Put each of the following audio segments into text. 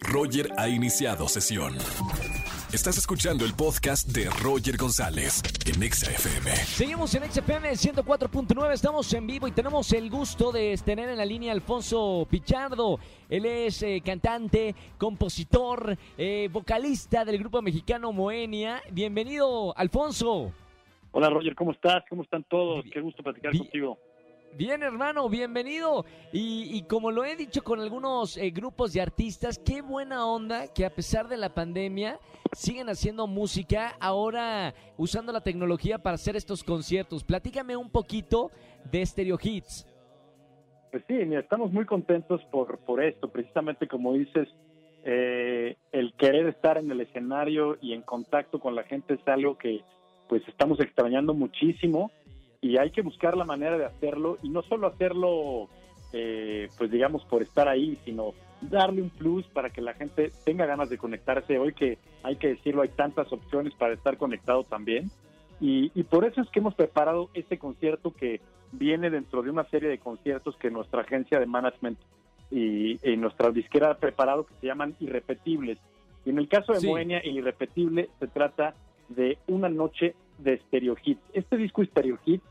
Roger ha iniciado sesión. Estás escuchando el podcast de Roger González en XFM. Seguimos en XFM 104.9, estamos en vivo y tenemos el gusto de tener en la línea a Alfonso Pichardo. Él es eh, cantante, compositor, eh, vocalista del grupo mexicano Moenia. Bienvenido, Alfonso. Hola Roger, ¿cómo estás? ¿Cómo están todos? Qué gusto platicar Bien. contigo. Bien, hermano, bienvenido. Y, y como lo he dicho con algunos eh, grupos de artistas, qué buena onda que a pesar de la pandemia siguen haciendo música, ahora usando la tecnología para hacer estos conciertos. Platícame un poquito de Stereo Hits. Pues sí, estamos muy contentos por, por esto, precisamente como dices, eh, el querer estar en el escenario y en contacto con la gente es algo que pues estamos extrañando muchísimo y hay que buscar la manera de hacerlo y no solo hacerlo eh, pues digamos por estar ahí, sino darle un plus para que la gente tenga ganas de conectarse. Hoy que hay que decirlo, hay tantas opciones para estar conectado también. Y, y por eso es que hemos preparado este concierto que viene dentro de una serie de conciertos que nuestra agencia de management y, y nuestra disquera ha preparado que se llaman Irrepetibles. Y en el caso de Sí. Moenia, el Irrepetible se trata de una noche de Stereo Hits. Este disco Stereo Hits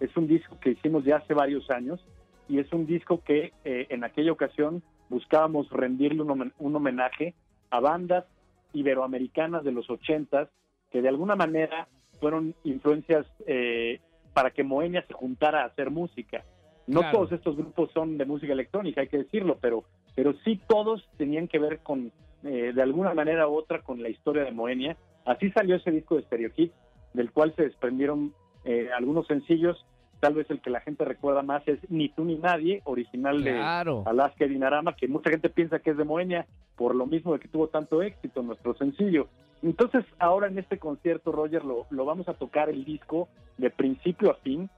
es un disco que hicimos ya hace varios años y es un disco que eh, en aquella ocasión buscábamos rendirle un, homen- un homenaje a bandas iberoamericanas de los ochentas que de alguna manera fueron influencias eh, para que Moenia se juntara a hacer música. No Claro. todos estos grupos son de música electrónica, hay que decirlo, pero, pero sí todos tenían que ver con, eh, de alguna manera u otra, con la historia de Moenia. Así salió ese disco de Stereo Hits, del cual se desprendieron eh, algunos sencillos. Tal vez el que la gente recuerda más es Ni tú ni nadie, original Claro. de Alaska y Dinarama, que mucha gente piensa que es de Moenia, por lo mismo de que tuvo tanto éxito nuestro sencillo. Entonces, ahora en este concierto, Roger, lo, lo vamos a tocar el disco de principio a fin,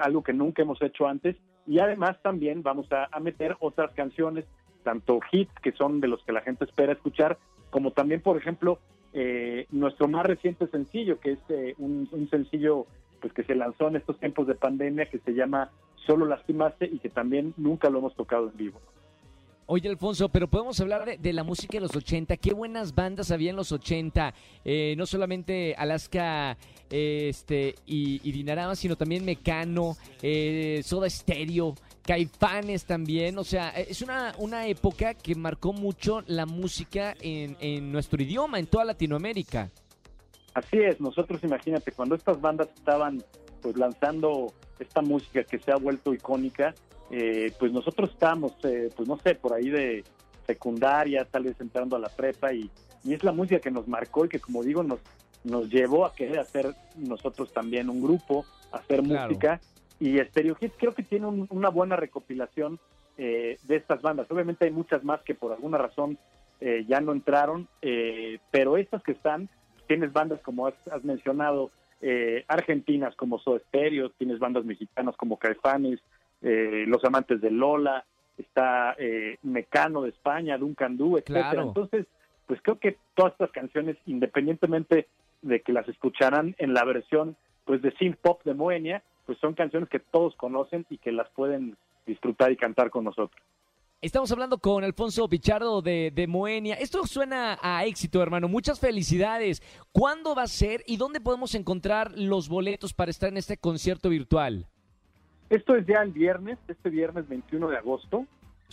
algo que nunca hemos hecho antes, y además también vamos a, a meter otras canciones, tanto hits, que son de los que la gente espera escuchar, como también, por ejemplo, eh, nuestro más reciente sencillo, que es eh, un, sencillo pues que se lanzó en estos tiempos de pandemia, que se llama Solo Lastimaste y que también nunca lo hemos tocado en vivo. Oye, Alfonso, pero podemos hablar de, la música de los 80. Qué buenas bandas había en los 80. Eh, no solamente Alaska este, y, Dinarama, sino también Mecano, Soda Stereo, Caifanes también. O sea, eh, es una, una época que marcó mucho la música en, en nuestro idioma, en toda Latinoamérica. Así es, nosotros imagínate, cuando estas bandas estaban pues lanzando esta música que se ha vuelto icónica, eh, pues nosotros estábamos, eh, pues no sé, por ahí de secundaria, tal vez entrando a la prepa y, y es la música que nos marcó y que como digo nos, nos llevó a querer hacer nosotros también un grupo, hacer Claro. música y Stereo Hits creo que tiene un- una buena recopilación eh, de estas bandas. Obviamente hay muchas más que por alguna razón eh, ya no entraron, eh, pero estas que están, tienes bandas como has, has mencionado, eh, argentinas como Soda Stereo, tienes bandas mexicanas como Caifanes, eh, Los Amantes de Lola, está eh, Mecano de España, Duncan Du, etcétera. Claro. Entonces, pues creo que todas estas canciones, independientemente de que las escucharán en la versión pues de synth pop de Moenia, pues son canciones que todos conocen y que las pueden disfrutar y cantar con nosotros. Estamos hablando con Alfonso Pichardo de, de Moenia. Esto suena a éxito, hermano. Muchas felicidades. ¿Cuándo va a ser y dónde podemos encontrar los boletos para estar en este concierto virtual? Esto es ya el viernes, este viernes 21 de agosto.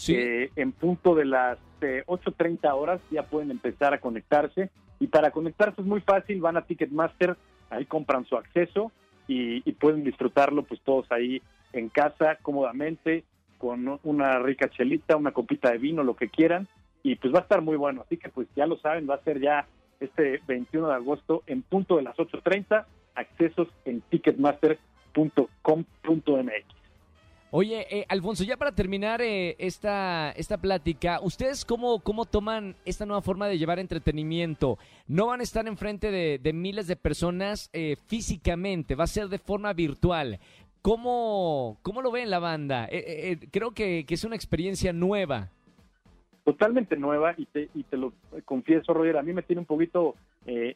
Eh, en punto de las eh, 8.30 horas ya pueden empezar a conectarse. Y para conectarse es muy fácil, van a Ticketmaster, ahí compran su acceso y, y pueden disfrutarlo pues todos ahí en casa cómodamente, con una rica chelita, una copita de vino, lo que quieran. Y pues va a estar muy bueno. Así que pues ya lo saben, va a ser ya este 21 de agosto en punto de las 8.30, accesos en ticketmaster.com.mx. Oye, eh, Alfonso, ya para terminar eh, esta, esta plática, ¿ustedes cómo, cómo toman esta nueva forma de llevar entretenimiento? No van a estar enfrente de, de miles de personas eh, físicamente, va a ser de forma virtual. ¿Cómo, cómo lo ven la banda? Eh, eh, eh, creo que, que es una experiencia nueva. totalmente nueva y te, y te lo confieso, Roger, a mí me tiene un poquito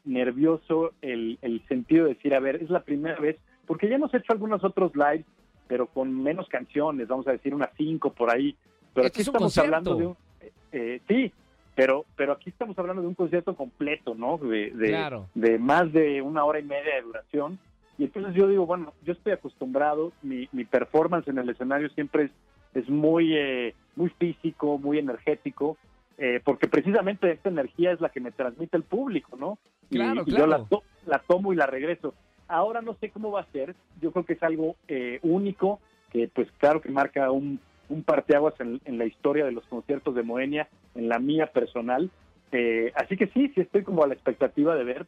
nervioso el, el sentido de decir, a ver, es la primera vez, porque ya hemos hecho algunos otros lives, pero con menos canciones, vamos a decir unas cinco por ahí. Pero aquí estamos hablando de un... Eh, eh, sí, pero, pero aquí estamos hablando de un concierto completo, ¿no? De, de, claro. de más de una hora y media de duración. Y entonces yo digo, bueno, yo estoy acostumbrado, mi, mi performance en el escenario siempre es, es muy, eh, muy físico, muy energético, eh, porque precisamente esta energía es la que me transmite el público, ¿no? Claro, y, claro. yo la tomo y la regreso. Ahora no sé cómo va a ser, yo creo que es algo eh, único, que pues claro que marca un, un parteaguas en, la historia de los conciertos de Moenia, en la mía personal. Eh, así que sí, sí estoy como a la expectativa de ver.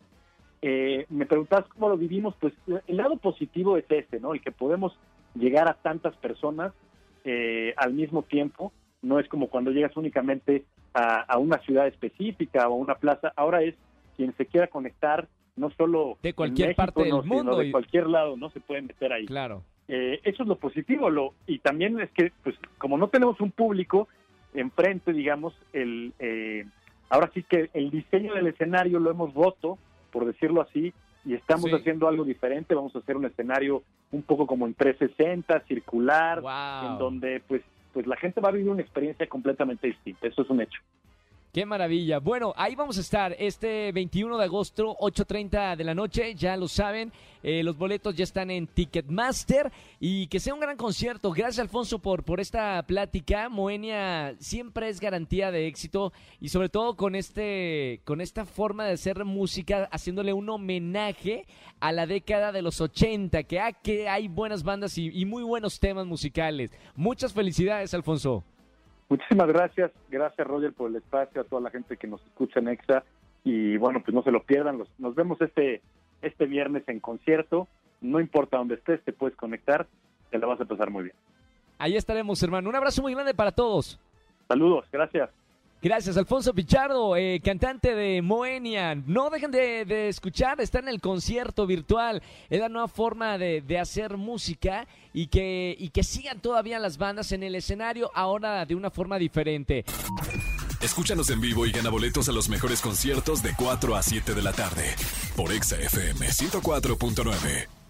Eh, me preguntabas cómo lo vivimos, pues el lado positivo es este, ¿no? El que podemos llegar a tantas personas eh, al mismo tiempo. No es como cuando llegas únicamente a, a una ciudad específica o a una plaza. Ahora es quien se quiera conectar, no solo De cualquier México, parte del no, mundo de y- cualquier lado, no se puede meter ahí. Claro. Eh, eso es lo positivo. Lo, y también es que, pues, como no tenemos un público enfrente, digamos, el, eh, ahora sí que el diseño del escenario lo hemos roto, por decirlo así, y estamos Sí. haciendo algo diferente. Vamos a hacer un escenario un poco como en 360, circular, Wow. en donde, pues, pues la gente va a vivir una experiencia completamente distinta. Eso es un hecho. Qué maravilla. Bueno, ahí vamos a estar este 21 de agosto, 8.30 de la noche, ya lo saben. eh, los boletos ya están en Ticketmaster y que sea un gran concierto. Gracias, Alfonso, por, por esta plática. Moenia siempre es garantía de éxito y sobre todo con, este, con esta forma de hacer música, haciéndole un homenaje a la década de los 80, que, ha- que hay buenas bandas y muy buenos temas musicales. Muchas felicidades, Alfonso. Muchísimas gracias, gracias Roger por el espacio, a toda la gente que nos escucha en EXA y bueno, pues no se lo pierdan, los- nos vemos este, este viernes en concierto, no importa dónde estés, te puedes conectar, te la vas a pasar muy bien. Ahí estaremos, hermano. Un abrazo muy grande para todos. Saludos, gracias. Gracias, Alfonso Pichardo, eh, cantante de Moenia. No dejen de, de escuchar, está en el concierto virtual. Es la nueva forma de, de hacer música y que, y que sigan todavía las bandas en el escenario, ahora de una forma diferente. Escúchanos en vivo y gana boletos a los mejores conciertos de 4 a 7 de la tarde por Exa FM 104.9.